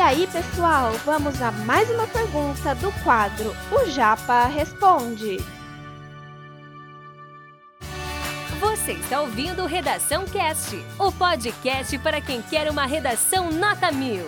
aí, pessoal, vamos a mais uma pergunta do quadro O Japa Responde. Você está ouvindo Redação Cast, o podcast para quem quer uma redação nota mil.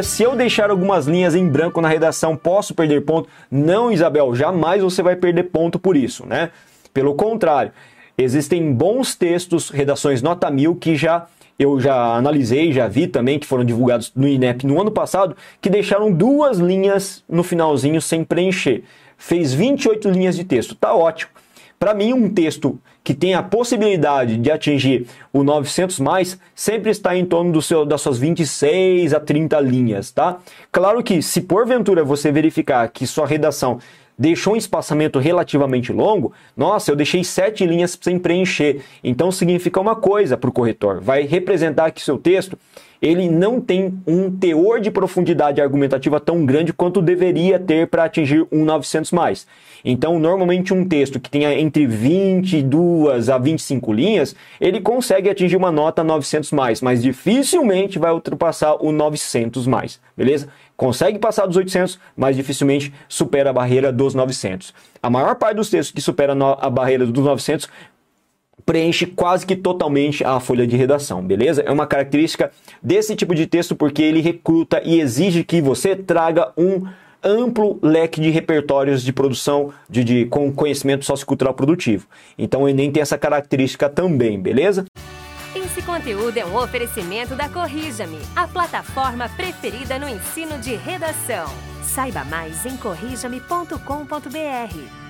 Se eu deixar algumas linhas em branco na redação, posso perder ponto? Não, Isabel, jamais você vai perder ponto por isso, né? Pelo contrário, existem bons textos, redações nota mil, que já eu já analisei, já vi também, que foram divulgados no INEP no ano passado, que deixaram duas linhas no finalzinho sem preencher. Fez 28 linhas de texto, tá ótimo. Para mim, um texto que tem a possibilidade de atingir o 900 mais sempre está em torno do seu, das suas 26 a 30 linhas, tá? Claro que se porventura você verificar que sua redação deixou um espaçamento relativamente longo, nossa, eu deixei sete linhas sem preencher. Então significa uma coisa para o corretor, vai representar que seu texto ele não tem um teor de profundidade argumentativa tão grande quanto deveria ter para atingir um 900 mais. Então, normalmente um texto que tenha entre 22 a 25 linhas, ele consegue atingir uma nota 900 mais, mas dificilmente vai ultrapassar o 900 mais, beleza? Consegue passar dos 800, mas dificilmente supera a barreira dos 900. A maior parte dos textos que supera a barreira dos 900 preenche quase que totalmente a folha de redação, beleza? É uma característica desse tipo de texto porque ele recruta e exige que você traga um amplo leque de repertórios de produção de, de com conhecimento sociocultural produtivo. Então o Enem tem essa característica também, beleza? Esse conteúdo é um oferecimento da Corrija-me, a plataforma preferida no ensino de redação. Saiba mais em corrijame.com.br.